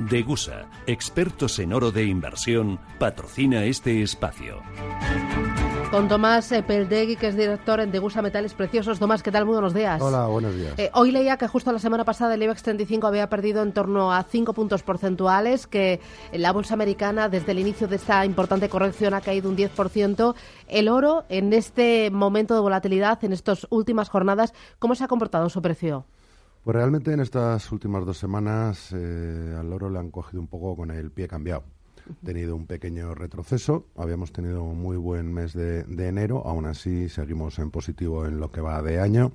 Degusa, expertos en oro de inversión, patrocina este espacio. Con Tomás Peldegui, que es director en Degusa Metales Preciosos. Tomás, ¿qué tal? Muy buenos días. Hola, buenos días. Eh, hoy leía que justo la semana pasada el IBEX 35 había perdido en torno a 5 puntos porcentuales, que la bolsa americana desde el inicio de esta importante corrección ha caído un 10%. El oro, en este momento de volatilidad, en estas últimas jornadas, ¿cómo se ha comportado su precio? Pues realmente en estas últimas dos semanas eh, al oro le han cogido un poco con el pie cambiado. Tenido un pequeño retroceso, habíamos tenido un muy buen mes de, de, enero, aún así seguimos en positivo en lo que va de año,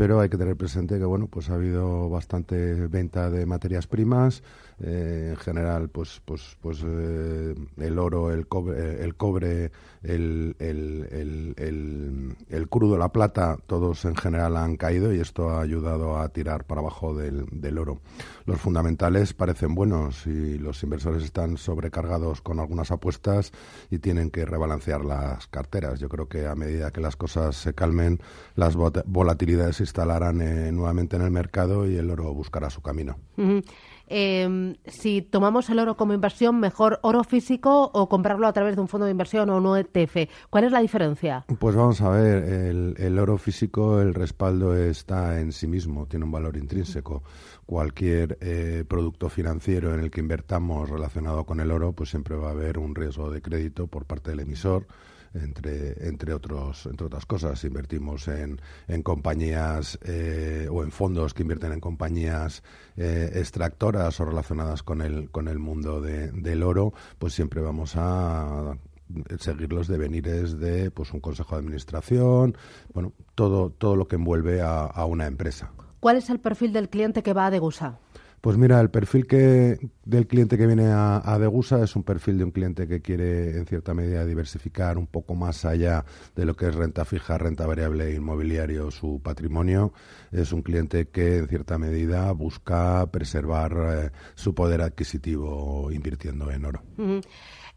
pero hay que tener presente que bueno, pues ha habido bastante venta de materias primas, eh, en general, pues, pues, pues eh, el oro, el cobre, el, cobre el, el, el, el, crudo, la plata, todos en general han caído y esto ha ayudado a tirar para abajo del, del oro. Los fundamentales parecen buenos y los inversores están sobrecargados con algunas apuestas y tienen que rebalancear las carteras. Yo creo que a medida que las cosas se calmen, las volatilidades instalarán eh, nuevamente en el mercado y el oro buscará su camino. Eh, si tomamos el oro como inversión, mejor oro físico o comprarlo a través de un fondo de inversión o un ETF. ¿Cuál es la diferencia? Pues vamos a ver, el, el oro físico, el respaldo está en sí mismo, tiene un valor intrínseco. Cualquier eh, producto financiero en el que invertamos relacionado con el oro, pues siempre va a haber un riesgo de crédito por parte del emisor entre, entre, otros, entre otras cosas. Invertimos en, en compañías eh, o en fondos que invierten en compañías eh, extractoras o relacionadas con el, con el mundo de, del oro, pues siempre vamos a seguir los devenires de pues un consejo de administración, bueno, todo, todo lo que envuelve a, a una empresa. ¿Cuál es el perfil del cliente que va a Degusa? Pues mira, el perfil que, del cliente que viene a, Degusa es un perfil de un cliente que quiere, en cierta medida, diversificar un poco más allá de lo que es renta fija, renta variable e inmobiliario, su patrimonio. Es un cliente que, en cierta medida, busca preservar eh, su poder adquisitivo invirtiendo en oro.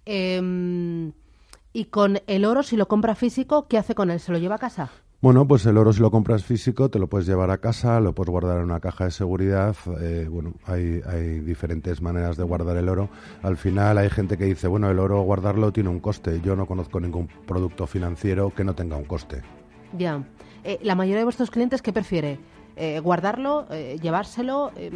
Eh, y con el oro, si lo compra físico, ¿qué hace con él? ¿Se lo lleva a casa? Bueno, pues el oro si lo compras físico te lo puedes llevar a casa, lo puedes guardar en una caja de seguridad. Eh, bueno, hay, hay, diferentes maneras de guardar el oro. Al final hay gente que dice, bueno, el oro guardarlo tiene un coste. Yo no conozco ningún producto financiero que no tenga un coste. Ya. Eh, ¿La mayoría de vuestros clientes qué prefiere? Eh, guardarlo, eh, llevárselo. Eh,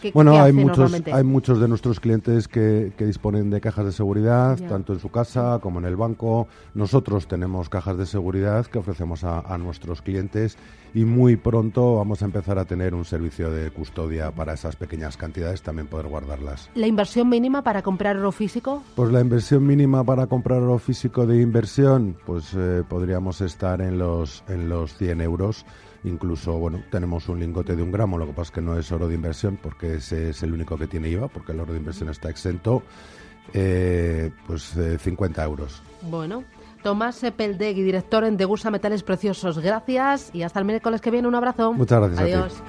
¿qué, bueno, ¿qué hay muchos, hay muchos de nuestros clientes que, que disponen de cajas de seguridad, tanto en su casa como en el banco. Nosotros tenemos cajas de seguridad que ofrecemos a, a, nuestros clientes y muy pronto vamos a empezar a tener un servicio de custodia para esas pequeñas cantidades, también poder guardarlas. ¿La inversión mínima para comprar oro físico? Pues la inversión mínima para comprar oro físico de inversión, pues eh, podríamos estar en los, en los 100 euros. Incluso, bueno, tenemos un lingote de un gramo, lo que pasa es que no es oro de inversión porque ese es el único que tiene IVA, porque el oro de inversión está exento, eh, pues eh, 50 euros. Bueno, Tomás Peldegui, director en Degusa Metales Preciosos. Gracias y hasta el miércoles que viene. Un abrazo. Muchas gracias. Adiós.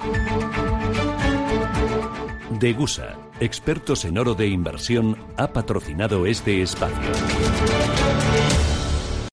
Degusa, expertos en oro de inversión, ha patrocinado este espacio.